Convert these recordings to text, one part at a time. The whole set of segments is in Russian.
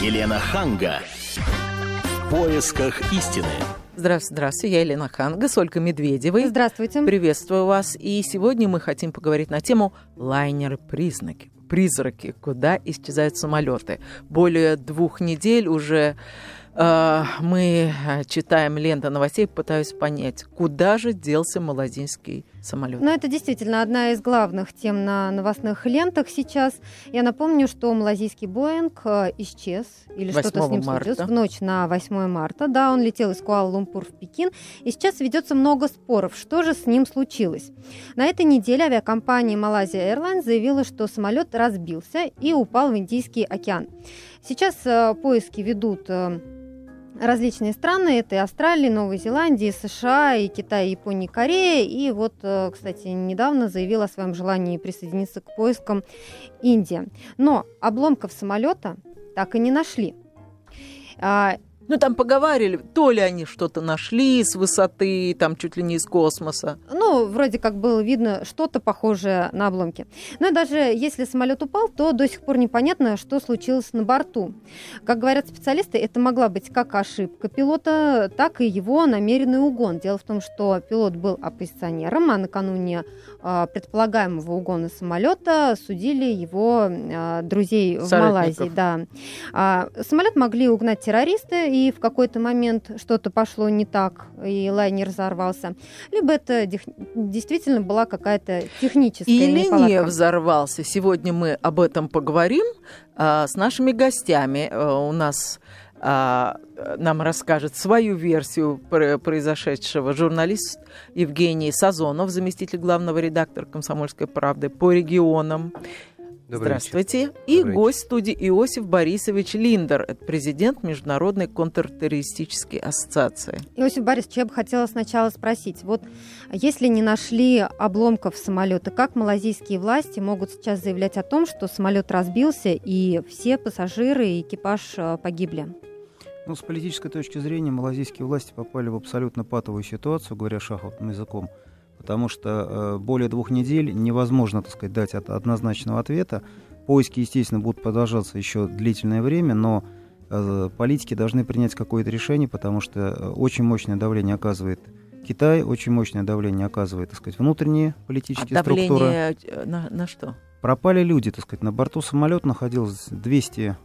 Елена Ханга. В поисках истины. Здравствуйте, здравствуйте, я Елена Ханга с Ольгой Медведевой. Здравствуйте. Приветствую вас. И сегодня мы хотим поговорить на тему лайнеры-признаки. Призраки, куда исчезают самолеты. Более двух недель уже э, мы читаем ленту новостей, пытаюсь понять, куда же делся малазинский самолет. Ну, это действительно одна из главных тем на новостных лентах сейчас. Я напомню, что малазийский Боинг э, исчез, или что-то с ним марта. случилось, в ночь на 8 марта. Да, он летел из Куала-Лумпур в Пекин, и сейчас ведется много споров, что же с ним случилось. На этой неделе авиакомпания Malaysia Airlines заявила, что самолет разбился и упал в Индийский океан. Сейчас э, поиски ведут э, различные страны. Это и Австралия, Новая Зеландия, и США, и Китай, Япония, Корея. И вот, э, кстати, недавно заявила о своем желании присоединиться к поискам Индия. Но обломков самолета так и не нашли. Ну, там поговаривали, то ли они что-то нашли с высоты, там чуть ли не из космоса. Ну, вроде как было видно что-то похожее на обломки. Но даже если самолет упал, то до сих пор непонятно, что случилось на борту. Как говорят специалисты, это могла быть как ошибка пилота, так и его намеренный угон. Дело в том, что пилот был оппозиционером, а накануне э, предполагаемого угона самолета судили его э, друзей в Соратников. Малайзии. Да. А, самолет могли угнать террористы, и в какой-то момент что-то пошло не так, и лайнер взорвался. Либо это действительно была какая-то техническая Или не неполадка. взорвался. Сегодня мы об этом поговорим а, с нашими гостями. А, у нас а, нам расскажет свою версию про- произошедшего журналист Евгений Сазонов, заместитель главного редактора «Комсомольской правды» по регионам. Добрый вечер. Здравствуйте. И Добрый гость студии Иосиф Борисович Линдер, это президент Международной контртеррористической ассоциации. Иосиф Борисович, я бы хотела сначала спросить, вот если не нашли обломков самолета, как малазийские власти могут сейчас заявлять о том, что самолет разбился и все пассажиры и экипаж э, погибли? Ну, с политической точки зрения, малазийские власти попали в абсолютно патовую ситуацию, говоря шаховым языком, потому что э, более двух недель невозможно, так сказать, дать от- однозначного ответа. Поиски, естественно, будут продолжаться еще длительное время, но э, политики должны принять какое-то решение, потому что э, очень мощное давление оказывает Китай, очень мощное давление оказывает, так сказать, внутренние А политические структуры. давление э, на, на что? Пропали люди, так сказать, на борту самолета находилось 200...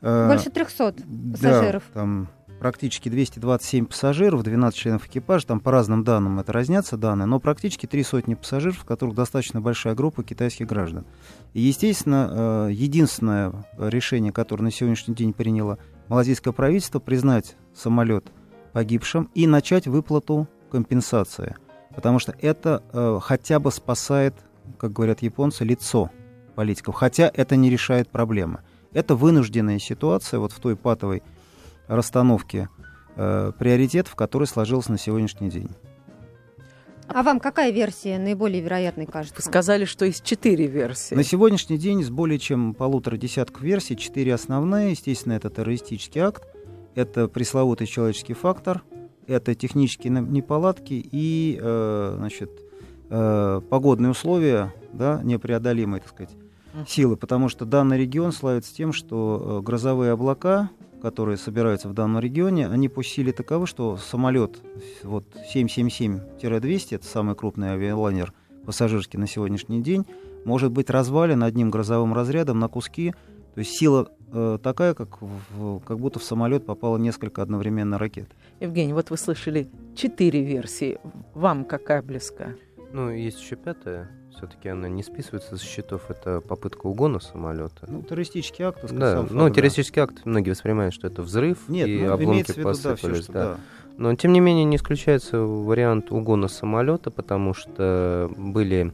э, Больше 300 Да, пассажиров. там практически 227 пассажиров, 12 членов экипажа, там по разным данным это разнятся данные, но практически три сотни пассажиров, в которых достаточно большая группа китайских граждан. И, естественно, э, единственное решение, которое на сегодняшний день приняло малазийское правительство, признать самолет погибшим и начать выплату компенсации. Потому что это э, хотя бы спасает, как говорят японцы, лицо политиков. Хотя это не решает проблемы. Это вынужденная ситуация вот в той патовой расстановке э, приоритетов, которая сложилась на сегодняшний день. А вам какая версия наиболее вероятной кажется? Вы сказали, что есть четыре версии. На сегодняшний день из более чем полутора десятков версий, четыре основные. Естественно, это террористический акт, это пресловутый человеческий фактор, это технические неполадки и э, значит, э, погодные условия, да, непреодолимые, так сказать, силы, потому что данный регион славится тем, что э, грозовые облака, которые собираются в данном регионе, они по силе таковы, что самолет вот 777-200, это самый крупный авиалайнер пассажирский на сегодняшний день, может быть развален одним грозовым разрядом на куски. То есть сила э, такая, как, в- как будто в самолет попало несколько одновременно ракет. Евгений, вот вы слышали четыре версии. Вам какая близка? Ну, есть еще пятая. Все-таки она не списывается со счетов. Это попытка угона самолета. Ну, террористический акт, сказать, да, ну, факт, да. террористический акт многие воспринимают, что это взрыв, Нет, и ну, обломки в виду, да, все, посыпались. да. да. Но, тем не менее, не исключается вариант угона самолета, потому что были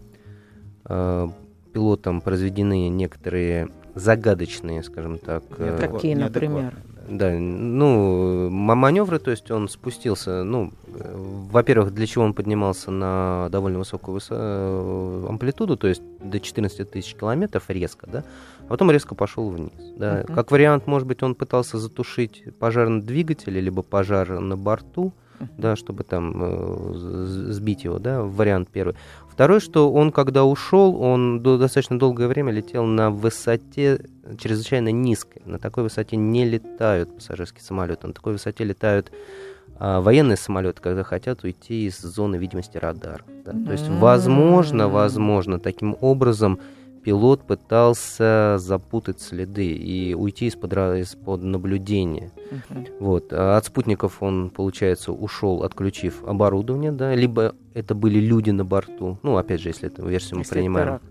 э, пилотом произведены некоторые загадочные, скажем так, э, Какие, например? Да, ну, маневры, то есть он спустился, ну, э, во-первых, для чего он поднимался на довольно высокую высо- э, амплитуду, то есть до 14 тысяч километров резко, да, а потом резко пошел вниз. Да. Мгм. Как вариант, может быть, он пытался затушить пожар на двигателе, либо пожар на борту, да, чтобы там э, сбить его, да, вариант первый. Второй, что он, когда ушел, он до- достаточно долгое время летел на высоте чрезвычайно низкой. На такой высоте не летают пассажирские самолеты, на такой высоте летают а, военные самолеты, когда хотят уйти из зоны видимости радаров. да. То есть, возможно, возможно, таким образом пилот пытался запутать следы и уйти из-под, из-под наблюдения. Мгм. Вот. А от спутников он, получается, ушел, отключив оборудование, да, либо это были люди на борту, ну, опять же, если эту версию мы Если принимаем. теракт.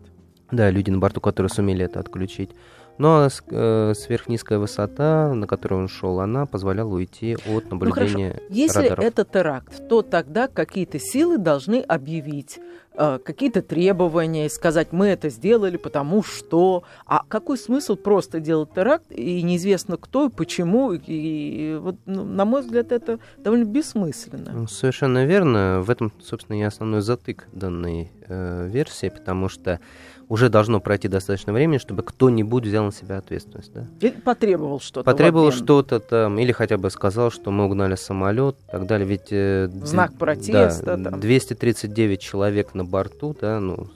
Да, люди на борту, которые сумели это отключить. Но а с- э, сверхнизкая высота, на которую он шел, она позволяла уйти от Ну хорошо, наблюдения если радаров. это теракт, то тогда какие-то силы должны объявить э, какие-то требования и сказать, мы это сделали, потому что... А какой смысл просто делать теракт, и неизвестно кто, и почему, и, и вот, ну, на мой взгляд, это довольно бессмысленно. Ну, Совершенно верно. В этом, собственно, и основной затык данной э, версии, потому что уже должно пройти достаточно времени, чтобы кто-нибудь взял на себя ответственность. Да? Или потребовал что-то. Потребовал что-то там, или хотя бы сказал, что мы угнали самолет и так далее. Ведь, э, знак протеста да, там. 239 человек на борту, да, ну,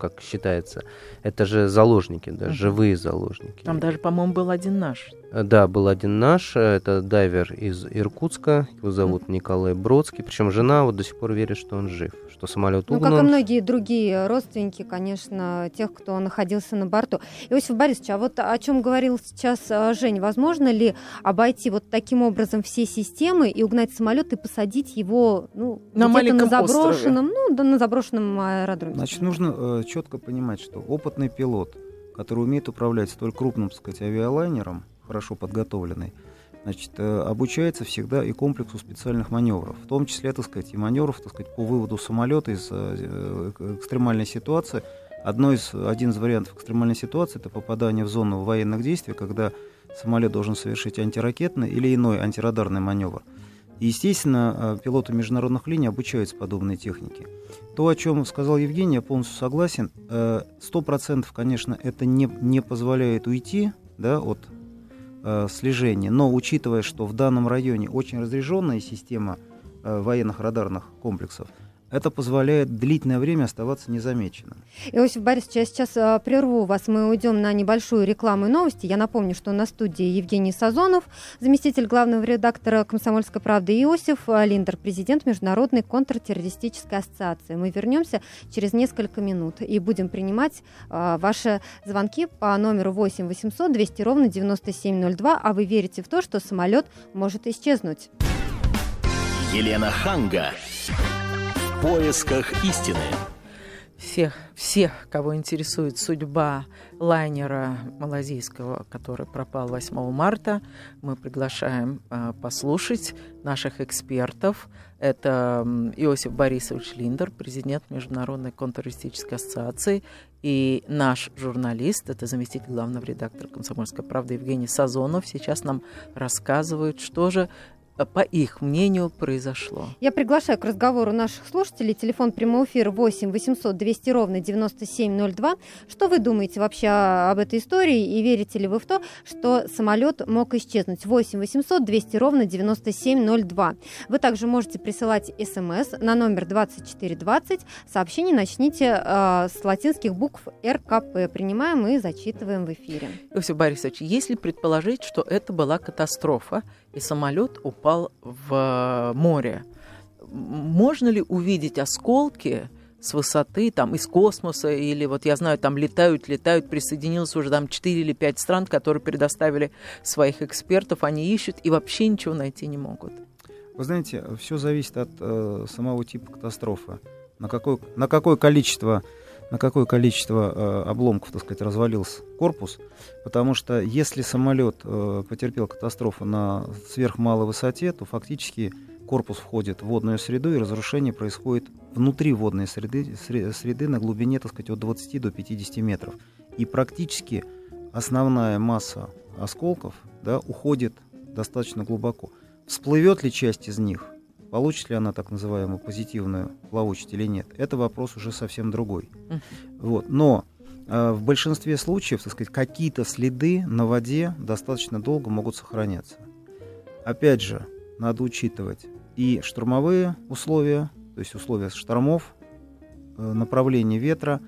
как считается, это же заложники, да, живые заложники. Там даже, по-моему, был один наш. Э, Да, был один наш, э, это дайвер из Иркутска, его зовут Николай Бродский, причем жена вот до сих пор верит, что он жив, что самолет Ну, как и угнан. многие другие родственники, конечно, тех, кто находился на борту. Иосиф Борисович, а вот о чем говорил сейчас э, Жень, возможно ли обойти вот таким образом все системы и угнать самолет и посадить его ну, На где-то маленьком на острове. заброшенном, ну, да, на заброшенном аэродроме? Значит, нужно четко понимать, что опытный пилот, который умеет управлять столь крупным, так сказать, авиалайнером, хорошо подготовленный, значит, э, обучается всегда и комплексу специальных маневров, в том числе, так сказать, и маневров, так сказать, по выводу самолета из э, э, экстремальной ситуации. Одно из, один из вариантов экстремальной ситуации – это попадание в зону военных действий, когда самолет должен совершить антиракетный или иной антирадарный маневр. И, естественно, пилоты международных линий обучаются подобной технике. То, о чем сказал Евгений, я полностью согласен. Сто процентов, конечно, это не, не позволяет уйти да, от э, слежения, но учитывая, что в данном районе очень разряженная система э, военных радарных комплексов, это позволяет длительное время оставаться незамеченным. Иосиф Борисович, я сейчас э, прерву вас. Мы уйдем на небольшую рекламу и новости. Я напомню, что на студии Евгений Сазонов, заместитель главного редактора «Комсомольской правды» Иосиф э, Линдер, президент Международной контртеррористической ассоциации. Мы вернемся через несколько минут и будем принимать э, ваши звонки по номеру 8 800 200 ровно 9702. А вы верите в то, что самолет может исчезнуть? Елена Ханга. В поисках истины. Всех, всех, кого интересует судьба лайнера малазийского, который пропал 8 марта, мы приглашаем э, послушать наших экспертов. Это Иосиф Борисович Линдер, президент Международной контртеррористической ассоциации, и наш журналист, это заместитель главного редактора «Комсомольской правды» Евгений Сазонов, сейчас нам рассказывают, что же, по их мнению, произошло. Я приглашаю к разговору наших слушателей. Телефон прямого эфира 8 800 200 ровно 9702. Что вы думаете вообще об этой истории и верите ли вы в то, что самолет мог исчезнуть? 8 800 200 ровно 9702. Вы также можете присылать смс на номер 2420. Сообщение начните э, с латинских букв РКП. Принимаем и зачитываем в эфире. Иосиф Борисович, если предположить, что это была катастрофа, и самолет упал в э, море, можно ли увидеть осколки с высоты, там, из космоса, или вот я знаю, там летают, летают, присоединилось уже там 4 или 5 стран, которые предоставили своих экспертов, они ищут и вообще ничего найти не могут. Вы знаете, все зависит от э, самого типа катастрофы. На какое, на какое количество, на какое количество э, обломков, так сказать, развалился корпус. Потому что если самолет э, потерпел катастрофу на сверхмалой высоте, то фактически корпус входит в водную среду, и разрушение происходит внутри водной среды, сре- среды на глубине, так сказать, от 20 до 50 метров. И практически основная масса осколков да, уходит достаточно глубоко. Всплывет ли часть из них, получит ли она так называемую позитивную плавучесть или нет, это вопрос уже совсем другой. Вот. Но э, в большинстве случаев, так сказать, какие-то следы на воде достаточно долго могут сохраняться. Опять же, надо учитывать и штурмовые условия, то есть условия штормов, э, направление ветра,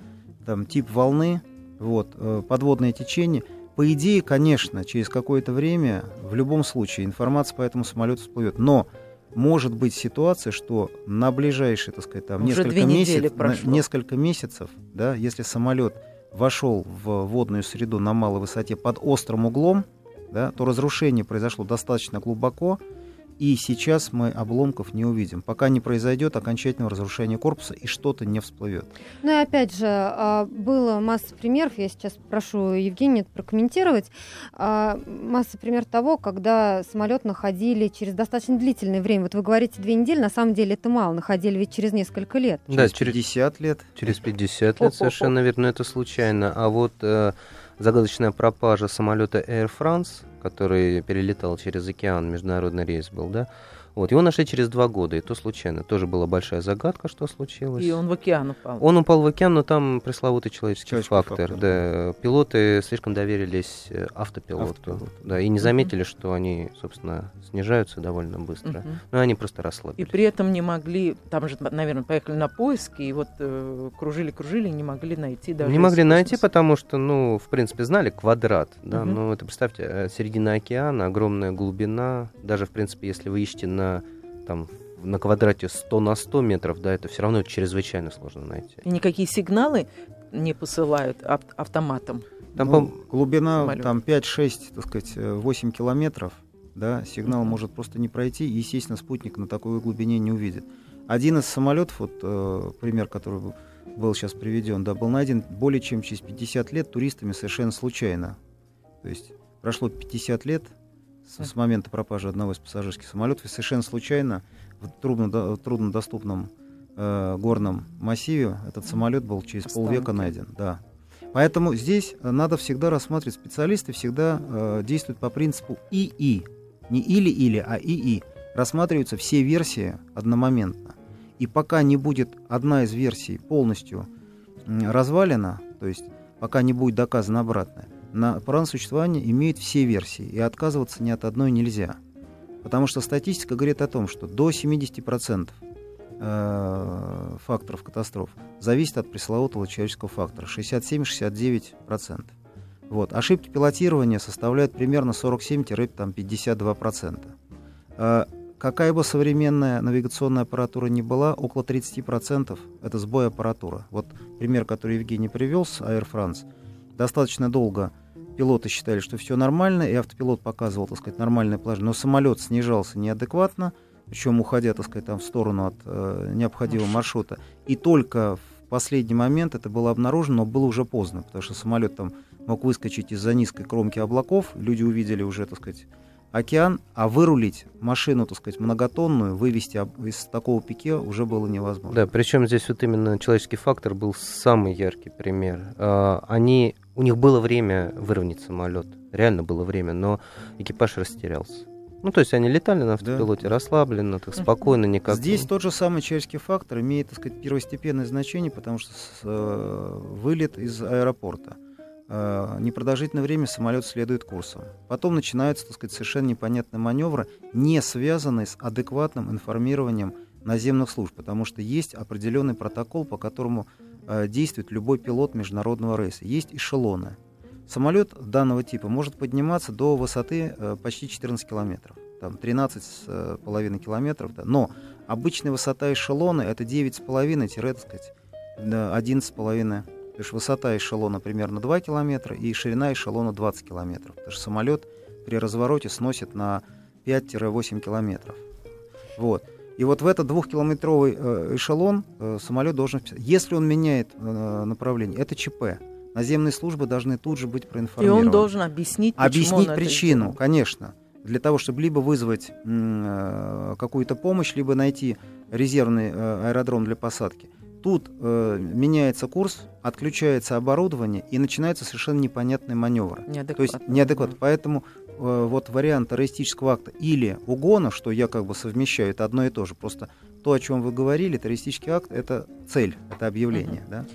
там, тип волны, вот, э, подводное течение. По идее, конечно, через какое-то время в любом случае информация по этому самолету всплывет. Но может быть ситуация, что на ближайшие, так сказать, там, Уже несколько, месяц, прошло. несколько месяцев, да, если самолет вошел в водную среду на малой высоте под острым углом, да, то разрушение произошло достаточно глубоко, и сейчас мы обломков не увидим, пока не произойдет окончательного разрушения корпуса и что-то не всплывет. Ну и опять же, а, было масса примеров, я сейчас прошу Евгения это прокомментировать, а, масса примеров того, когда самолет находили через достаточно длительное время. Вот вы говорите две недели, на самом деле это мало, находили ведь через несколько лет. Да, Через через, 50 лет. через 50 лет совершенно верно, это случайно. А вот э, загадочная пропажа самолета Air France, который перелетал через океан, международный рейс был, да, вот, его нашли через два года, и то случайно. Тоже была большая загадка, что случилось. И он в океан упал. Он упал в океан, но там пресловутый человеческий Человеческий фактор. фактор, Да. Пилоты слишком доверились э, автопилоту. Автопилоту. Да, и не заметили, что они, собственно, снижаются довольно быстро. Мгм. Но они просто И расслабились. при этом не могли, там же, наверное, поехали на поиски, и вот э, кружили-кружили, не могли найти даже... Не могли найти, потому что, ну, в принципе, знали квадрат, да, Мгм. ну, это, представьте, э, середина океана, огромная глубина, даже, в принципе, если вы ищете на, там, на квадрате 100 на 100 метров, да, это все равно чрезвычайно сложно найти. И никакие сигналы не посылают ав- автоматом. Там, Ну, по- глубина самолет. там 5-6, так сказать, э, 8 километров, да, сигнал Мгм. может просто не пройти, и, естественно, спутник на такой глубине не увидит. Один из самолетов, вот э, пример, который был- был сейчас приведен, да, был найден более чем через 50 лет туристами совершенно случайно. То есть прошло 50 лет с, с момента пропажи одного из пассажирских самолетов, и совершенно случайно в трудно, труднодоступном э, горном массиве этот самолет был через Останки. полвека найден. Да. Поэтому здесь э, надо всегда рассматривать, специалисты всегда э, действуют по принципу ИИ. Не или-или, а ИИ. Рассматриваются все версии одномоментно. И пока не будет одна из версий полностью развалена, то есть пока не будет доказано обратное, на право на существование имеют все версии, и отказываться ни от одной нельзя. Потому что статистика говорит о том, что до 70% э, факторов катастроф зависит от пресловутого человеческого фактора. 67-69%. Вот. Ошибки пилотирования составляют примерно 47-52%. Э, какая бы современная навигационная аппаратура ни была, около 30% это сбой аппаратуры. Вот пример, который Евгений привел с Air France. Достаточно долго. Пилоты считали, что все нормально, и автопилот показывал, так сказать, нормальное положение, но самолет снижался неадекватно, причем уходя, так сказать, там в сторону от э, необходимого маршрута. И только в последний момент это было обнаружено, но было уже поздно, потому что самолет там мог выскочить из-за низкой кромки облаков, люди увидели уже, так сказать, океан, а вырулить машину, так сказать, многотонную, вывести из такого пике уже было невозможно. Да, причем здесь вот именно человеческий фактор был самый яркий пример. А, Они, у них было время выровнять самолет, реально было время, но экипаж растерялся. Ну, то есть они летали на автопилоте расслабленно, так спокойно, никак. Здесь тот же самый человеческий фактор имеет, так сказать, первостепенное значение, потому что с- э, вылет из аэропорта. Э, непродолжительное время самолет следует курсом. Потом начинаются, так сказать, совершенно непонятные маневры, не связанные с адекватным информированием наземных служб, потому что есть определенный протокол, по которому э, действует любой пилот международного рейса. Есть эшелоны. Самолет данного типа может подниматься до высоты э, почти 14 километров, там 13,5 километров, да. но обычная высота эшелона это 9,5, так сказать, да, 11,5. То есть высота эшелона примерно 2 километра и ширина эшелона 20 километров. Потому что самолет при развороте сносит на 5-8 километров. Вот. И вот в этот двухкилометровый э, эшелон э, самолет должен... Если он меняет э, направление, это ЧП. Наземные службы должны тут же быть И проинформированы. он должен объяснить, почему Объяснить он это причину, сделал. конечно. Для того, чтобы либо вызвать какую-то помощь, либо найти резервный аэродром для посадки. Тут э, меняется курс, отключается оборудование и начинается совершенно непонятный маневр. То есть Неадекватно. неадекватно. Поэтому э, вот вариант террористического акта или угона, что я как бы совмещаю, это одно и то же. Просто то, о чем вы говорили, террористический акт это цель, это объявление. Да?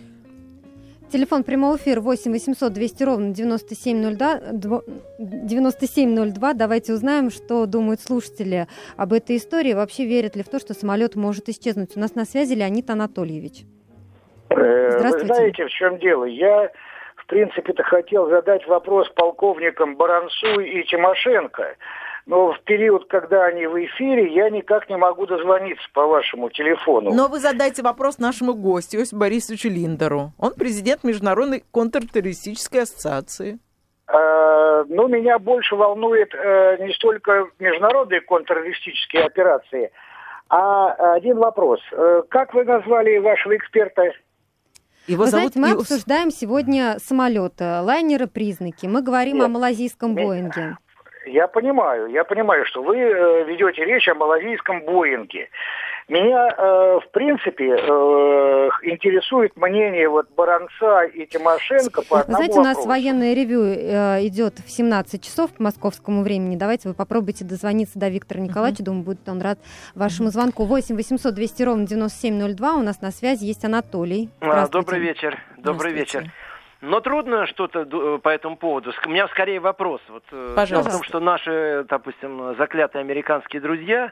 Телефон прямого эфира 8 800 200 ровно 9702. 9702. Давайте узнаем, что думают слушатели об этой истории. Вообще верят ли в то, что самолет может исчезнуть? У нас на связи Леонид Анатольевич. Э, вы знаете, в чем дело? Я, в принципе-то, хотел задать вопрос полковникам Барансу и Тимошенко но в период, когда они в эфире, я никак не могу дозвониться по вашему телефону. Но вы задайте вопрос нашему гостю, Иосифу Борисовичу Линдеру. Он президент Международной контртеррористической ассоциации. Э, ну, меня больше волнует э, не столько международные контртеррористические операции, а один вопрос. Э, как вы назвали вашего эксперта? Его Вы зовут знаете, мы Иос... обсуждаем сегодня самолеты, лайнеры, признаки. Мы говорим Нет. о малазийском Боинге. Я понимаю, я понимаю, что вы э, ведете речь о малазийском Боинге. Меня, э, в принципе, э, интересует мнение вот Баранца и Тимошенко по одному Знаете, вопросу. у нас военное ревю э, идет в 17 часов по московскому времени. Давайте вы попробуйте дозвониться до Виктора Николаевича. Uh-huh. Думаю, будет он рад вашему звонку. 8 800 200 ровно 9702. У нас на связи есть Анатолий. А, добрый вечер. Добрый вечер. Но трудно что-то э, по этому поводу. У меня скорее вопрос. Вот, э, Пожалуйста. В том, что наши, допустим, заклятые американские друзья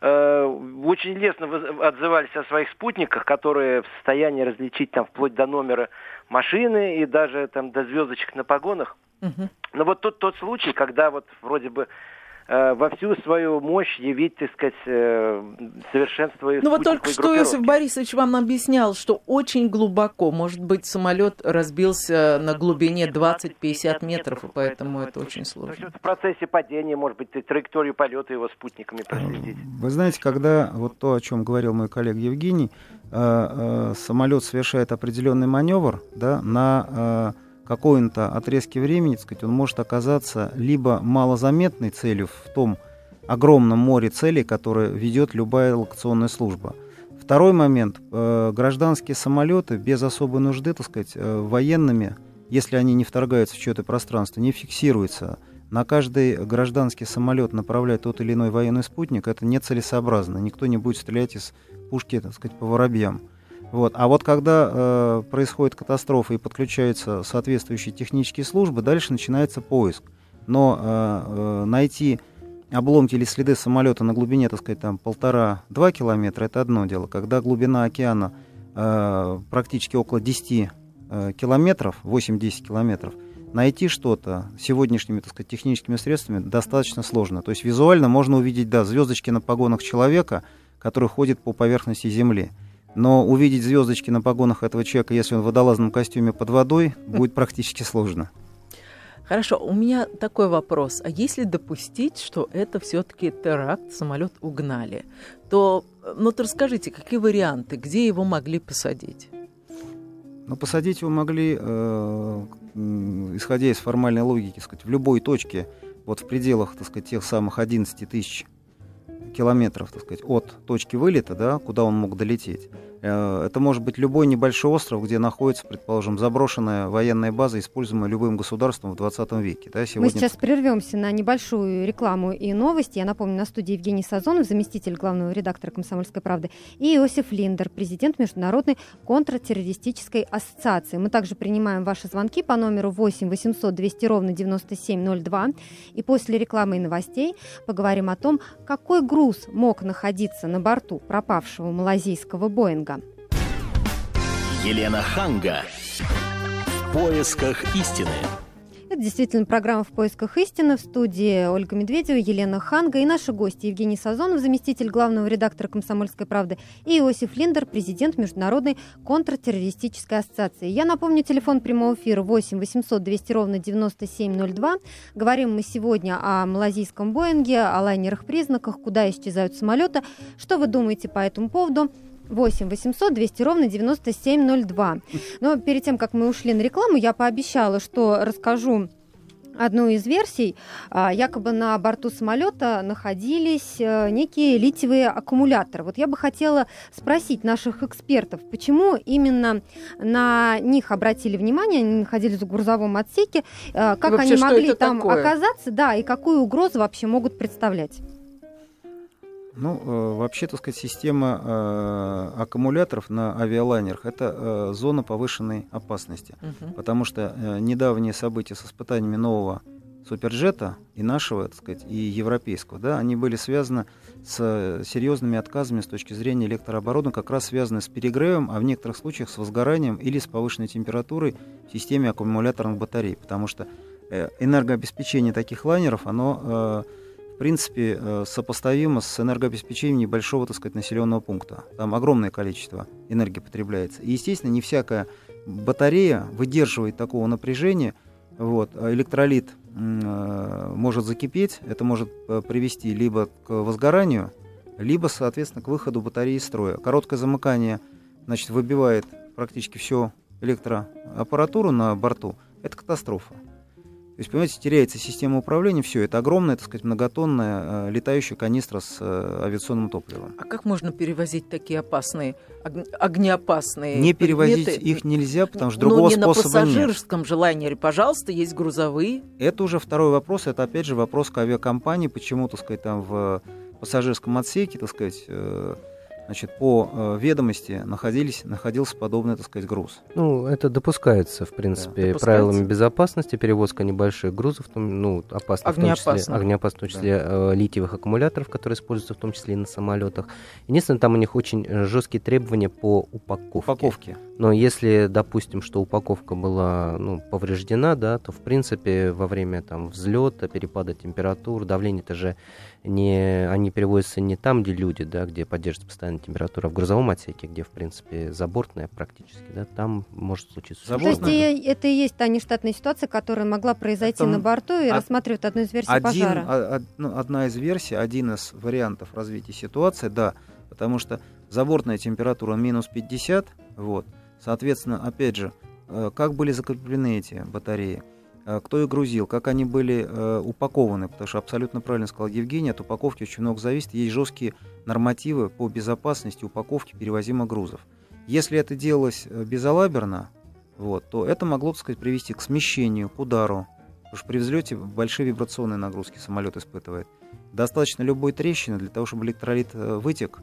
э, очень лестно отзывались о своих спутниках, которые в состоянии различить там вплоть до номера машины и даже там до звездочек на погонах. Угу. Но вот тут тот случай, когда вот вроде бы во всю свою мощь явить, так сказать, э, совершенство Ну вот только что Иосиф Борисович вам объяснял, что очень глубоко, может быть, самолет разбился на глубине 20-50 метров, и поэтому это очень сложно. в процессе падения, может быть, траекторию полета его спутниками проследить. Вы знаете, когда вот то, о чем говорил мой коллега Евгений, э, самолет совершает определенный маневр, да, на какой-то отрезке времени, так сказать, он может оказаться либо малозаметной целью в том огромном море целей, которое ведет любая локационная служба. Второй момент. Э, гражданские самолеты без особой нужды, так сказать, э, военными, если они не вторгаются в чье-то пространство, не фиксируются. На каждый гражданский самолет направлять тот или иной военный спутник, это нецелесообразно. Никто не будет стрелять из пушки, так сказать, по воробьям. Вот. А вот когда э, происходит катастрофа и подключаются соответствующие технические службы, дальше начинается поиск. Но э, э, найти обломки или следы самолета на глубине, так сказать, там полтора-два километра, это одно дело. Когда глубина океана э, практически около 10 э, километров, 8-10 километров, найти что-то сегодняшними, так сказать, техническими средствами достаточно сложно. То есть визуально можно увидеть, да, звездочки на погонах человека, который ходит по поверхности Земли. Но увидеть звездочки на погонах этого человека, если он в водолазном костюме под водой, будет практически сложно. Хорошо, у меня такой вопрос. А если допустить, что это все-таки теракт, самолет угнали, то, ну, то расскажите, какие варианты, где его могли посадить? Ну, посадить его могли, э, исходя из формальной логики, сказать, в любой точке, вот в пределах, так сказать, тех самых 11 тысяч километров, так сказать, от точки вылета, да, куда он мог долететь. Э, это может быть любой небольшой остров, где находится, предположим, заброшенная военная база, используемая любым государством в 20 веке. Да, сегодня... Мы сейчас прервемся на небольшую рекламу и новости. Я напомню, на студии Евгений Сазонов, заместитель главного редактора «Комсомольской правды», и Иосиф Линдер, президент Международной контртеррористической ассоциации. Мы также принимаем ваши звонки по номеру 8 800 200 ровно 9702. И после рекламы и новостей поговорим о том, какой груз мог находиться на борту пропавшего малазийского Боинга. Елена Ханга. В поисках истины. Это действительно программа «В поисках истины» в студии Ольга Медведева, Елена Ханга и наши гости Евгений Сазонов, заместитель главного редактора «Комсомольской правды», и Иосиф Линдер, президент Международной контртеррористической ассоциации. Я напомню, телефон прямого эфира 8 800 200 ровно 9702. Говорим мы сегодня о малазийском Боинге, о лайнерах-признаках, куда исчезают самолеты. Что вы думаете по этому поводу? 8 800 200 ровно 9702. Но перед тем, как мы ушли на рекламу, я пообещала, что расскажу одну из версий. А, якобы на борту самолета находились э, некие литиевые аккумуляторы. Вот я бы хотела спросить наших экспертов, почему именно на них обратили внимание, они находились в грузовом отсеке, э, как вообще, они могли там такое? оказаться, да, и какую угрозу вообще могут представлять. Ну, э, вообще, так сказать, система э, аккумуляторов на авиалайнерах – это э, зона повышенной опасности, угу. потому что э, недавние события с испытаниями нового суперджета и нашего, так сказать, и европейского, да, они были связаны с серьезными отказами с точки зрения электрооборудования, как раз связаны с перегревом, а в некоторых случаях с возгоранием или с повышенной температурой в системе аккумуляторных батарей, потому что энергообеспечение таких лайнеров, оно э, в принципе, э, сопоставимо с энергообеспечением небольшого, так сказать, населенного пункта. Там огромное количество энергии потребляется. И, естественно, не всякая батарея выдерживает такого напряжения. Вот. А электролит э, может закипеть, это может э, привести либо к возгоранию, либо, соответственно, к выходу батареи из строя. Короткое замыкание значит, выбивает практически всю электроаппаратуру на борту. Это катастрофа. То есть, понимаете, теряется система управления, все, это огромная, так сказать, многотонная э, летающая канистра с э, авиационным топливом. А как можно перевозить такие опасные, ог- огнеопасные Не перевозить предметы? их нельзя, потому что другого способа нет. Но не на пассажирском нет. же лайнере, пожалуйста, есть грузовые. Это уже второй вопрос, это опять же вопрос к авиакомпании, почему, так сказать, там в пассажирском отсеке, так сказать, э, значит, по э, ведомости находились, находился подобный, так сказать, груз. Ну, это допускается, в принципе, да. правилами безопасности, перевозка небольших грузов, ну, опасно, в том числе, огнеопасно, в том числе да. э, литиевых аккумуляторов, которые используются в том числе и на самолетах. Единственное, там у них очень э, жесткие требования по упаковке. Упаковке. Но если, допустим, что упаковка была ну, повреждена, да, то, в принципе, во время там, взлета, перепада температур, давление, это же не, они перевозятся не там, где люди, да, где поддерживается постоянная температура, а в грузовом отсеке, где, в принципе, забортная практически, да, там может случиться. Забортная. То есть это и есть та нештатная ситуация, которая могла произойти это на борту и од... рассматривают одну из версий один, пожара? А, од, ну, одна из версий, один из вариантов развития ситуации, да, потому что забортная температура минус 50, вот, соответственно, опять же, э, как были закреплены эти батареи? Э, кто их грузил, как они были э, упакованы, потому что абсолютно правильно сказал Евгений, от упаковки очень много зависит. Есть жесткие нормативы по безопасности упаковки перевозимых грузов. Если это делалось безалаберно, вот, то это могло, так сказать, привести к смещению, к удару. Потому что при взлете большие вибрационные нагрузки самолет испытывает. Достаточно любой трещины для того, чтобы электролит вытек,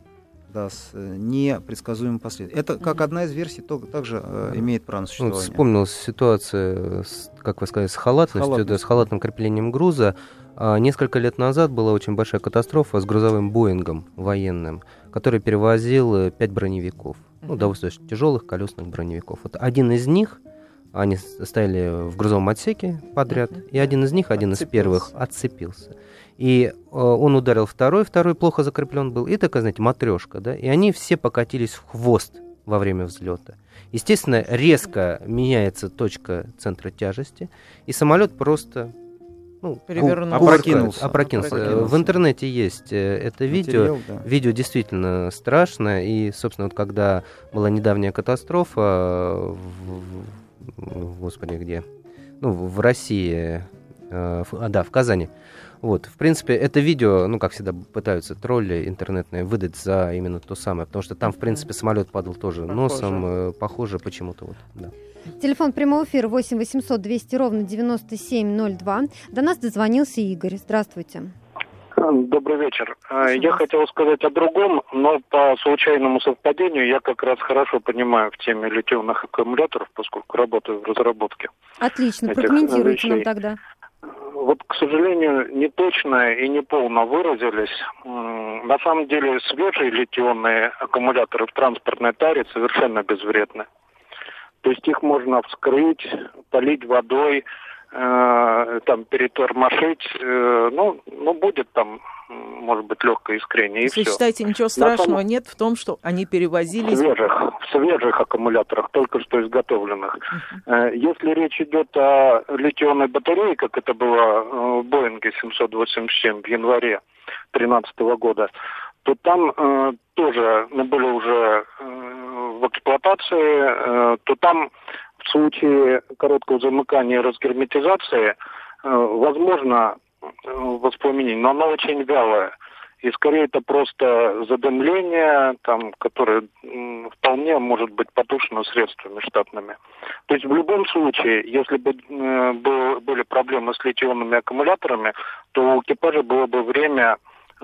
да, с э, непредсказуемым последствием. Это как одна из версий то, также э, имеет право на существование. Вот вспомнилась ситуация, с, как вы сказали, с халатностью, Халатность. да, с халатным креплением груза. А, несколько лет назад была очень большая катастрофа с грузовым Боингом военным, который перевозил пять броневиков, mm-hmm. ну, довольно тяжелых колесных броневиков. Вот один из них они стояли в грузовом отсеке подряд, и один из них, один из первых, отцепился. И э, он ударил второй, второй плохо закреплен был, и такая, знаете, матрешка, да, и они все покатились в хвост во время взлета. Естественно, резко меняется точка центра тяжести, и самолет просто ну, Перевернулся. Опрокинулся. опрокинулся. опрокинулся. В интернете есть э, это Материал, видео. Да. Видео действительно страшное. И, собственно, вот когда была недавняя катастрофа в, господи, где? Ну, в России, э, в, а, да, в Казани. Вот, в принципе, это видео, ну, как всегда, пытаются тролли интернетные выдать за именно то самое, потому что там, в принципе, самолет падал тоже похоже. носом, э, похоже почему-то вот, да. Телефон прямого эфира 8 800 200 ровно 9702. До нас дозвонился Игорь. Здравствуйте. Добрый вечер. А, я хотел сказать о другом, но по случайному совпадению я как раз хорошо понимаю в теме литионных аккумуляторов, поскольку работаю в разработке. Отлично, прокомментируйте нам тогда. Вот, к сожалению, не точно и не полно выразились. На самом деле свежие литионные аккумуляторы в транспортной таре совершенно безвредны. То есть их можно вскрыть, полить водой, э, там перетормошить, э, ну, ну, будет там, может быть, легкое искрение, и Вы все. считаете, ничего страшного нет в том, что они перевозились? В свежих, в свежих аккумуляторах, только что изготовленных. Uh-huh. Если речь идет о литионной батарее, как это было в Боинге 787 в январе 2013 года, то там э, тоже мы были уже э, в эксплуатации, э, то там в случае короткого замыкания и разгерметизации э, возможно э, воспламенение, но оно очень вялое. И скорее это просто задымление, там, которое вполне может быть потушено средствами штатными. То есть в любом случае, если бы э, был, были проблемы с литионными аккумуляторами, то у экипажа было бы время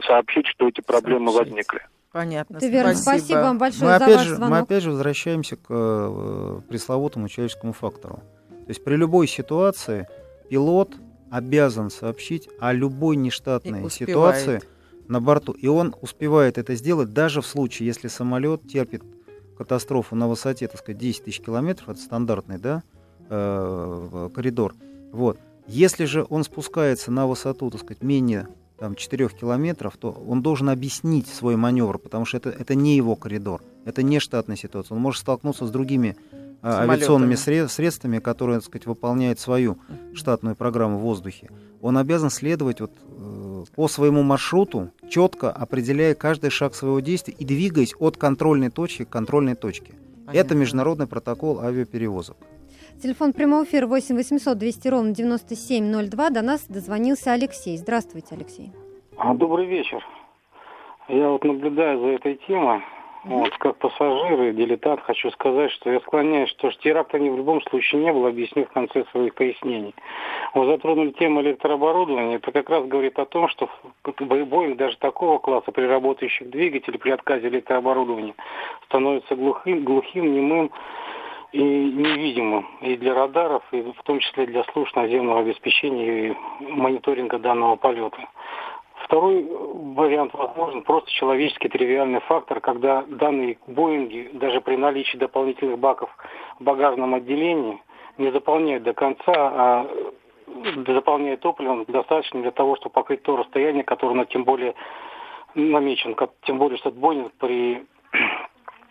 сообщить, что эти проблемы сообщить. возникли. Понятно. Ты верно. Спасибо. спасибо вам большое мы за опять ваш же, звонок. Мы опять же возвращаемся к э, пресловутому человеческому фактору. То есть при любой ситуации пилот обязан сообщить о любой нештатной ситуации на борту. И он успевает это сделать даже в случае, если самолет терпит катастрофу на высоте, так сказать, 10 тысяч километров, это стандартный да, э, коридор. Вот. Если же он спускается на высоту, так сказать, менее там, 4 километров, то он должен объяснить свой маневр, потому что это, это не его коридор, это не штатная ситуация. Он может столкнуться с другими а, авиационными средствами, которые, так сказать, выполняют свою штатную программу в воздухе. Он обязан следовать вот, э, по своему маршруту, четко определяя каждый шаг своего действия и двигаясь от контрольной точки к контрольной точке. Понятно. Это международный протокол авиаперевозок. Телефон прямого эфира 8 800 200 ровно 9702. До нас дозвонился Алексей. Здравствуйте, Алексей. А, добрый вечер. Я вот наблюдаю за этой темой. Вот, как пассажир и дилетант хочу сказать, что я склоняюсь, что теракта ни в любом случае не было, объясню в конце своих пояснений. Вы затронули тему электрооборудования. Это как раз говорит о том, что Боинг даже такого класса при работающих двигателях, при отказе электрооборудования, становится глухим, глухим, немым и невидимым и для радаров, и в том числе для служб наземного обеспечения и мониторинга данного полета. Второй вариант возможен просто человеческий тривиальный фактор, когда данные Боинги, даже при наличии дополнительных баков в багажном отделении, не заполняют до конца, а заполняют топливом достаточно для того, чтобы покрыть то расстояние, которое, ну, тем более намечен, тем более, что Боинг при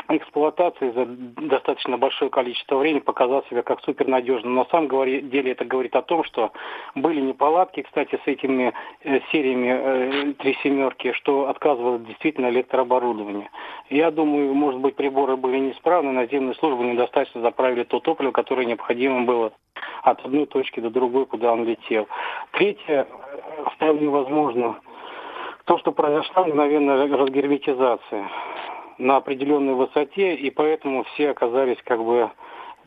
эксплуатации за достаточно большое количество времени показал себя как супернадежным. На самом деле это говорит о том, что были неполадки, кстати, с этими э, сериями э, три семерки, что отказывало действительно электрооборудование. Я думаю, может быть, приборы были неисправны, наземные службы недостаточно заправили то топливо, которое необходимо было от одной точки до другой, куда он летел. Третье, э, вполне возможно, то, что произошла мгновенная разгерметизация на определенной высоте, и поэтому все оказались как бы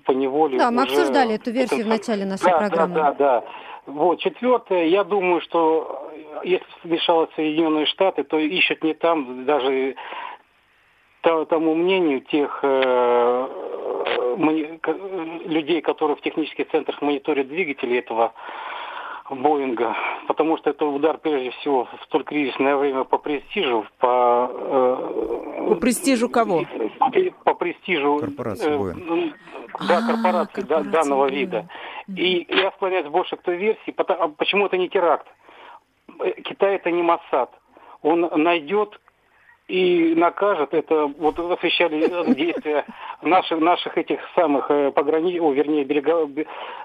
по неволе. Да, мы обсуждали эту версию в начале нашей да, программы. Да, да, да. Вот, четвертое, я думаю, что если вмешалось Соединенные Штаты, то ищут не там даже тому мнению тех э, людей, которые в технических центрах мониторят двигатели этого Боинга, потому что это удар прежде всего в столь кризисное время по престижу, по... Э, по престижу кого? По, престижу... Корпорации э, Боинг. Да, корпорации, а, да, данного Боинг. вида. И я склоняюсь больше к той версии, потому, а почему это не теракт. Э, Китай это не Моссад. Он найдет и накажет. Это вот освещали действия наших, наших этих самых э, пограни... О, вернее, берега...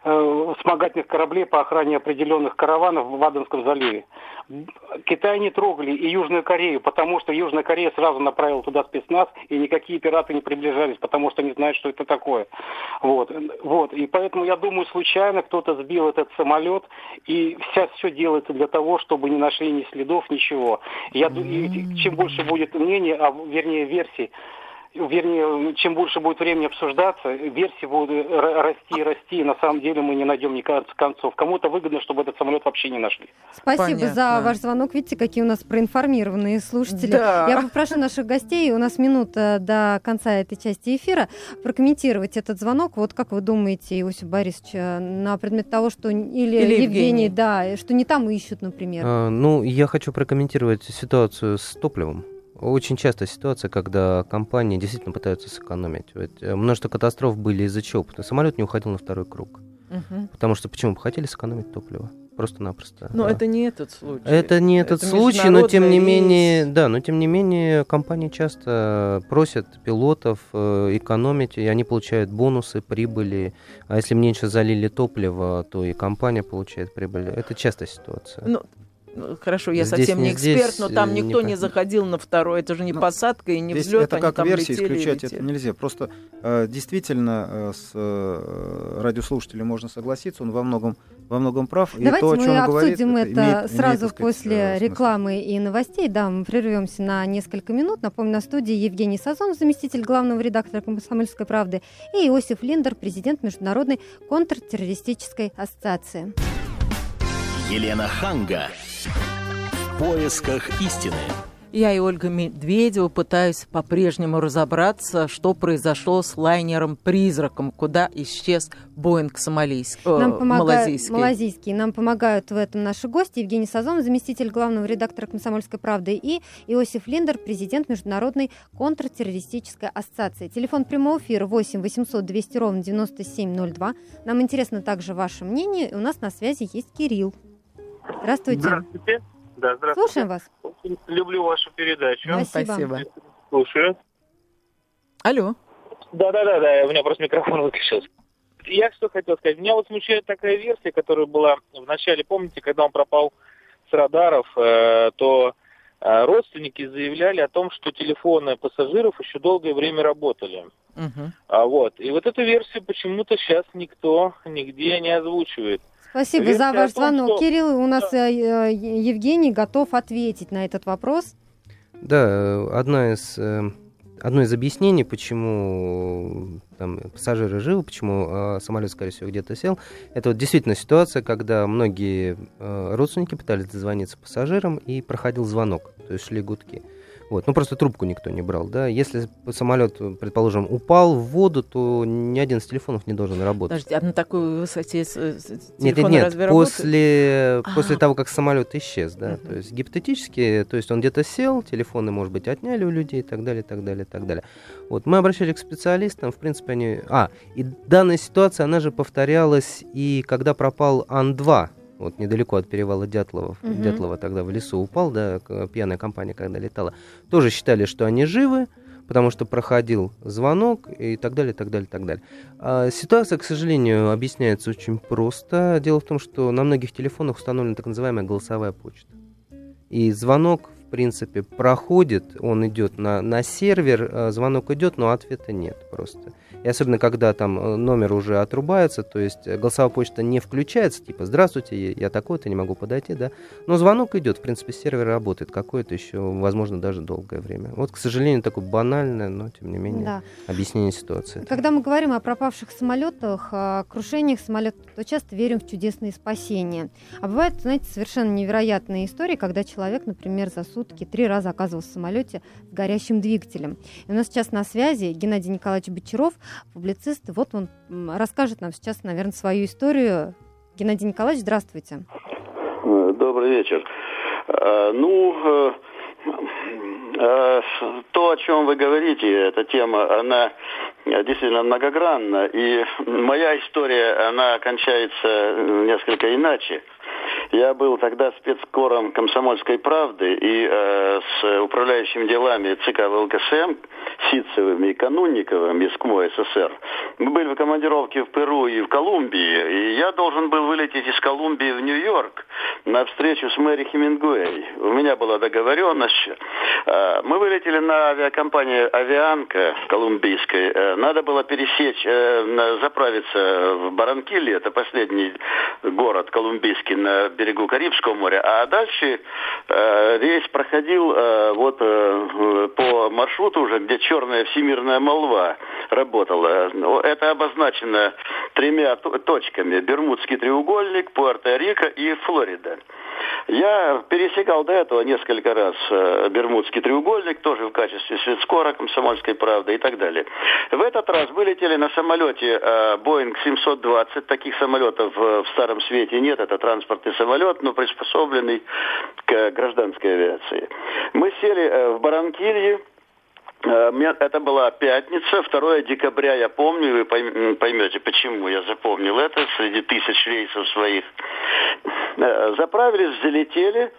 э, вспомогательных кораблей по охране определенных караванов в Аденском заливе. Китай не трогали и Южную Корею, потому что Южная Корея сразу направила туда спецназ, и никакие пираты не приближались, потому что не знают, что это такое. Вот. Вот. И поэтому, я думаю, случайно кто-то сбил этот самолет, и вся все делается для того, чтобы не нашли ни следов, ничего. Я, и, чем больше будет мнений, а вернее версий, вернее, чем больше будет времени обсуждаться, версии будут расти и расти, и на самом деле мы не найдем никаких концов. Кому-то выгодно, чтобы этот самолет вообще не нашли. Спасибо Понятно. за ваш звонок. Видите, какие у нас проинформированные слушатели. Да. Я попрошу наших гостей, у нас минута до конца этой части эфира, прокомментировать этот звонок. Вот как вы думаете, Иосиф Борисович, на предмет того, что или, или Евгений, Евгений, да, что не там ищут, например? А, ну, я хочу прокомментировать ситуацию с топливом. Очень частая ситуация, когда компании действительно пытаются сэкономить. Ведь э, множество катастроф были из-за чего? Потому что самолет не уходил на второй круг. Угу. Потому что почему? Хотели сэкономить топливо. Просто-напросто. Но да. это не этот случай. Это не этот это случай, но тем не менее, да, но тем не менее компании часто просят пилотов э, экономить, и они получают бонусы, прибыли. А если меньше залили топлива, то и компания получает прибыль. Это частая ситуация. Ну, ну, хорошо, я здесь совсем не эксперт, но там никто не, не заходил на второй. Это же не ну, посадка и не взлет. Это как версия, исключать летели. это нельзя. Просто э, действительно э, с э, радиослушателем можно согласиться, он во многом во многом прав. Давайте и то, о чем мы обсудим говорит, это имеет, сразу имеет, сказать, после э, рекламы и новостей. Да, мы прервемся на несколько минут. Напомню, на студии Евгений Сазон, заместитель главного редактора «Комсомольской правды», и Иосиф Линдер, президент Международной контртеррористической ассоциации. Елена Ханга. В поисках истины. Я и Ольга Медведева пытаюсь по-прежнему разобраться, что произошло с лайнером-призраком, куда исчез Боинг сомалийский, э, Нам помогают, малазийский. малазийский. Нам помогают в этом наши гости. Евгений Сазон, заместитель главного редактора «Комсомольской правды», и Иосиф Линдер, президент Международной контртеррористической ассоциации. Телефон прямого эфира 8 800 200 ровно 9702. Нам интересно также ваше мнение. У нас на связи есть Кирилл. Здравствуйте. Здравствуйте. Да, здравствуйте. Слушаем вас. Очень люблю вашу передачу. Спасибо. Спасибо. Слушаю. Алло. Да-да-да, да, у меня просто микрофон выключился. Я что хотел сказать. Меня вот смущает такая версия, которая была в начале, помните, когда он пропал с радаров, э, то э, родственники заявляли о том, что телефоны пассажиров еще долгое время работали. Угу. А, вот. И вот эту версию почему-то сейчас никто нигде не озвучивает. Спасибо Версия за ваш том, звонок. Что... Кирилл, у нас да. Э, Евгений готов ответить на этот вопрос. Да, одна из, э, одно из объяснений, почему там, пассажиры живы, почему э, самолет, скорее всего, где-то сел, это вот действительно ситуация, когда многие родственники пытались дозвониться пассажирам, и проходил звонок, то есть шли гудки. Вот. Ну, просто трубку никто не брал, да. Если самолет, предположим, упал в воду, то ни один из телефонов не должен работать. Подождите, а на такой высоте нет, нет, нет. разве после, а. после того, как самолет исчез, да. Uh-huh. То есть гипотетически, то есть он где-то сел, телефоны, может быть, отняли у людей и так далее, и так далее, и так далее. Вот. Мы обращались к специалистам, в принципе, они... А, и данная ситуация, она же повторялась и когда пропал Ан-2, вот недалеко от перевала Дятлова, угу. Дятлова тогда в лесу упал, да, пьяная компания, когда летала, тоже считали, что они живы, потому что проходил звонок и так далее, так далее, так далее. А ситуация, к сожалению, объясняется очень просто. Дело в том, что на многих телефонах установлена так называемая голосовая почта. И звонок, принципе, проходит, он идет на, на сервер, а звонок идет, но ответа нет просто. И особенно, когда там э, номер уже отрубается, то есть э, голосовая почта не включается, типа «Здравствуйте, я такой-то, не могу подойти», да. Но звонок идет, в принципе, сервер работает какое-то еще, возможно, даже долгое время. Вот, к сожалению, такое банальное, но, тем не менее, да. объяснение ситуации. Когда мы говорим о пропавших самолетах, о крушениях самолетов, то часто верим в чудесные спасения. А бывают, знаете, совершенно невероятные истории, когда человек, например, за сутки три раза оказывался в самолете с горящим двигателем. И у нас сейчас на связи Геннадий Николаевич Бочаров, публицист. Вот он расскажет нам сейчас, наверное, свою историю. Геннадий Николаевич, здравствуйте. Э, добрый вечер. Э, ну, э, то, о чем вы говорите, эта тема, она действительно многогранна. И моя история, она кончается несколько иначе. Я был тогда спецкором комсомольской правды и э, с управляющими делами ЦК ВЛКСМ Ситцевым и Канунниковым из КМО СССР. Мы были в командировке в Перу и в Колумбии, и я должен был вылететь из Колумбии в Нью-Йорк на встречу с Мэри Хемингуэй. У меня была договоренность. Э, мы вылетели на авиакомпании «Авианка» колумбийской. Э, надо было пересечь, э, заправиться в Баранкилле, это последний город колумбийский на берегу Карибского моря, а дальше э, рейс проходил вот по маршруту уже, где черная всемирная молва работала. Это обозначено тремя точками. Бермудский треугольник, Пуэрто-Рико и Флорида. Я пересекал до этого несколько раз э, Бермудский треугольник, тоже в качестве спецкора, комсомольской правды и так далее. В этот раз вылетели на самолете э, Boeing 720. Таких самолетов э, в Старом Свете нет. Это транспортный самолет, но приспособленный к гражданской авиации. Мы сели в Баранкилье, это была пятница, 2 декабря, я помню, вы поймете, почему я запомнил это, среди тысяч рейсов своих. Э, заправились, залетели,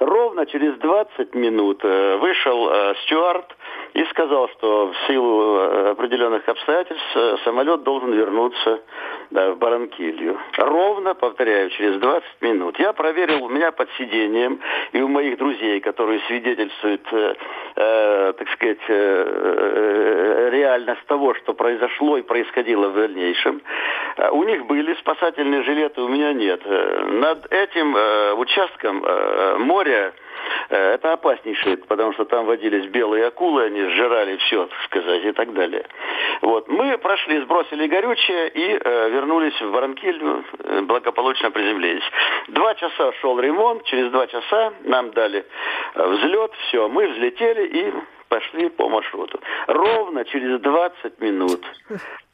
ровно через 20 минут э, вышел э, стюард и сказал, что в силу определенных обстоятельств самолет должен вернуться да, в Баранкилью. Ровно, повторяю, через 20 минут. Я проверил у меня под сиденьем и у моих друзей, которые свидетельствуют, э, э, так сказать, э, э, реальность того, что произошло и происходило в дальнейшем. Э, у них были спасательные жилеты, у меня нет. Над этим э, участком э, моря Э, это опаснейшее, потому что там водились белые акулы, они сжирали все, так сказать, и так далее. Вот. Мы прошли, сбросили горючее и э, вернулись в Баранкиль, э, благополучно приземлились. Два часа шел ремонт, через два часа нам дали э, взлет, все, мы взлетели и пошли по маршруту. Ровно через 20 минут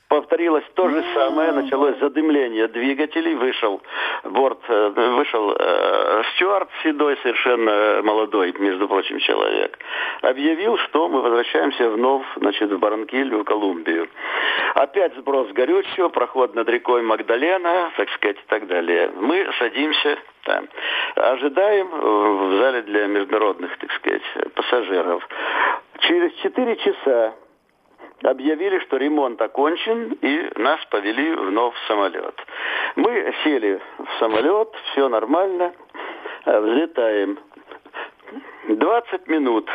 повторилось то же самое, началось задымление двигателей, вышел борт, э, вышел э, стюард седой, совершенно молодой, между прочим, человек, объявил, что мы возвращаемся вновь, значит, в Баранкиль, в Колумбию. Опять сброс горючего, проход над рекой Магдалена, так сказать, и так далее. Мы садимся там, ожидаем в зале для международных, так сказать, пассажиров. Через четыре часа объявили, что ремонт окончен, и нас повели вновь в самолет. Мы сели в самолет, все нормально, взлетаем. 20 минут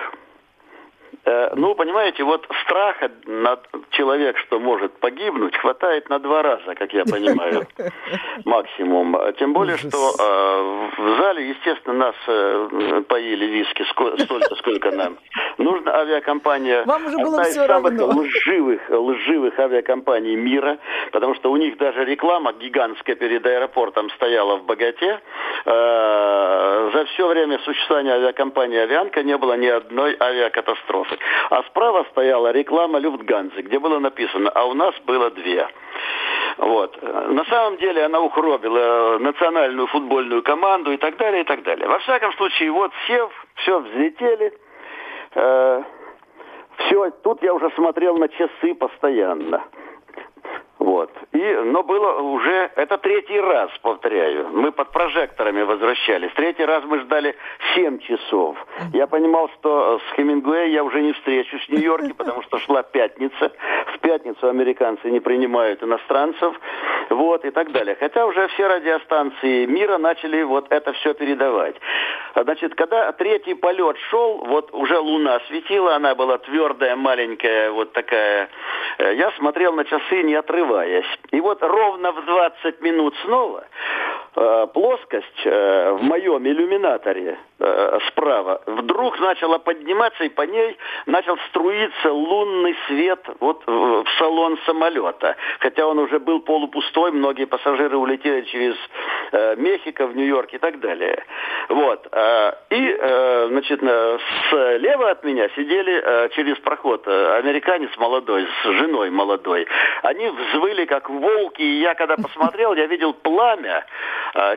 ну, понимаете, вот страха над человек, что может погибнуть, хватает на два раза, как я понимаю, максимум. Тем более, что э, в зале, естественно, нас э, поили виски столько, сколько нам. Нужна авиакомпания, Вам уже было из самых равно. лживых, лживых авиакомпаний мира, потому что у них даже реклама гигантская перед аэропортом стояла в богате. Э, за все время существования авиакомпании «Авианка» не было ни одной авиакатастрофы. А справа стояла реклама Люфтганзы, где было написано, а у нас было две. Вот. На самом деле она ухробила национальную футбольную команду и так далее, и так далее. Во всяком случае, вот сев, все взлетели. Э, все, тут я уже смотрел на часы постоянно. Вот. И, но было уже, это третий раз, повторяю, мы под прожекторами возвращались. Третий раз мы ждали 7 часов. Я понимал, что с Хемингуэй я уже не встречусь в Нью-Йорке, потому что шла пятница. В пятницу американцы не принимают иностранцев, вот, и так далее. Хотя уже все радиостанции мира начали вот это все передавать. Значит, когда третий полет шел, вот уже луна светила, она была твердая, маленькая, вот такая. Э, я смотрел на часы, не отрываясь отрываясь. И вот ровно в 20 минут снова э, плоскость э, в моем иллюминаторе э, справа вдруг начала подниматься, и по ней начал струиться лунный свет вот в салон самолета. Хотя он уже был полупустой, многие пассажиры улетели через э, Мехико в Нью-Йорк и так далее. Вот. Э, и, э, значит, слева от меня сидели э, через проход э, американец молодой с женой молодой. Они взвыли как волки, и я когда посмотрел, я видел пламя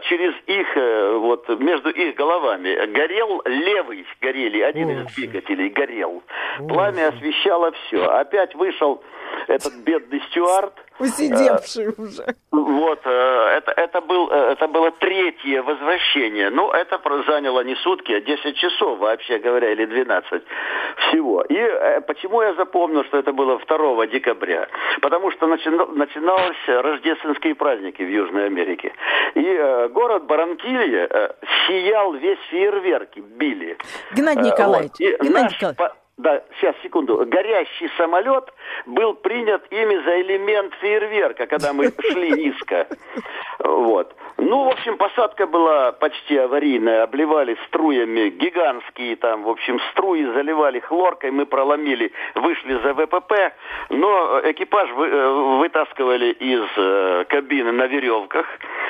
через их, э, вот между их головами. Горел левый, горели, один из двигателей горел. Пламя освещало все. Опять вышел этот бедный стюард. Посидевший э, уже. Вот, э, это, это, был, э, это было третье возвращение. Ну, это заняло не сутки, а 10 часов, вообще говоря, или 12 всего. И почему я запомнил, что это было 2 декабря? Потому что начинал, начинались рождественские праздники в Южной Америке. И город Баранкилья сиял весь фейерверки, били. Геннадий Николаевич, вот. И Геннадий наш, Николаевич. Да, сейчас, секунду. Горящий самолет был принят ими за элемент фейерверка, когда мы шли низко. Вот. Ну, в общем, посадка была почти аварийная. Обливали струями гигантские там, в общем, струи заливали хлоркой. Мы проломили, вышли за ВПП. Но экипаж вы, э, вытаскивали из э, кабины на веревках.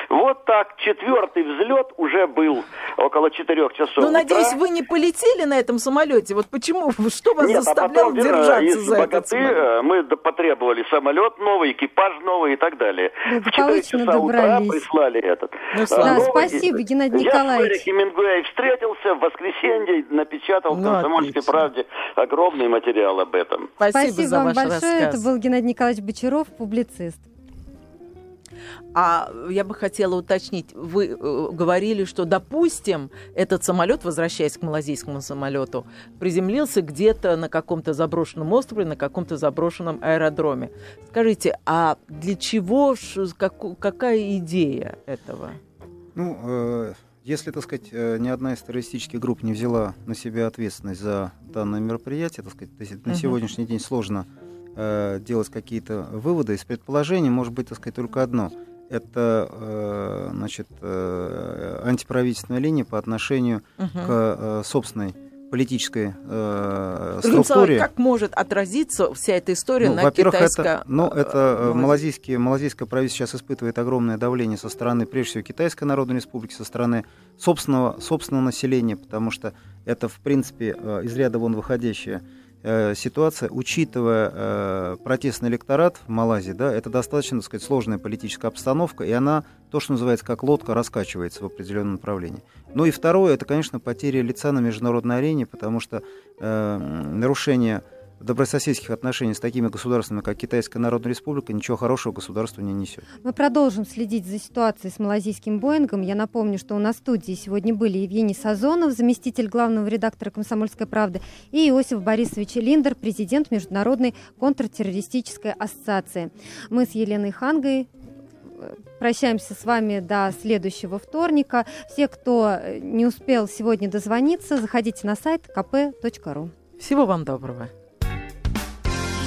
Вот так. Четвертый взлет уже был около четырех часов. Ну, надеюсь, вы не полетели на этом самолете. Вот почему? Что вас Нет, заставляло а потом, держаться из за богаты, этот самолет? э, мы потребовали самолет новый, экипаж новый и так далее. В 4 часа добрались. утра прислали этот. Ну, Да, новый. спасибо, Геннадий Я с Николаевич. Хемингуэй встретился в воскресенье, напечатал в Ну, «Комсомольской отлично. правде» огромный материал об этом. Спасибо, Спасибо за вам ваш большое. рассказ. Это был Геннадий Николаевич Бочаров, публицист. А я бы хотела уточнить, вы э, говорили, что, допустим, этот самолет, возвращаясь к малазийскому самолету, приземлился где-то на каком-то заброшенном острове, на каком-то заброшенном аэродроме. Скажите, а для чего, как- какая идея этого? Ну, э, если, так сказать, э, ни одна из террористических групп не взяла на себя ответственность за данное мероприятие, так сказать, на сегодняшний день сложно э, делать какие-то выводы. Из предположений может быть, так сказать, только одно. это значит, антиправительственная линия по отношению угу. к собственной политической э, структуре. как может отразиться вся эта история ну, на китайско... Это, ну, это малазийские, малазийское правительство сейчас испытывает огромное давление со стороны, прежде всего, Китайской Народной Республики, со стороны собственного, собственного населения, потому что это, в принципе, из ряда вон выходящее Э, ситуация, учитывая э, протестный электорат в Малайзии, да, это достаточно, так сказать, сложная политическая обстановка, и она, то, что называется, как лодка, раскачивается в определенном направлении. Ну и второе, это, конечно, потеря лица на международной арене, потому что э, нарушение добрососедских отношений с такими государствами, как Китайская Народная Республика, ничего хорошего государству не несет. Мы продолжим следить за ситуацией с малазийским Боингом. Я напомню, что у нас в студии сегодня были Евгений Сазонов, заместитель главного редактора «Комсомольской правды», и Иосиф Борисович Линдер, президент Международной контртеррористической ассоциации. Мы с Еленой Хангой э, прощаемся с вами до следующего вторника. Все, кто не успел сегодня дозвониться, заходите на сайт kp.ru. Всего вам доброго.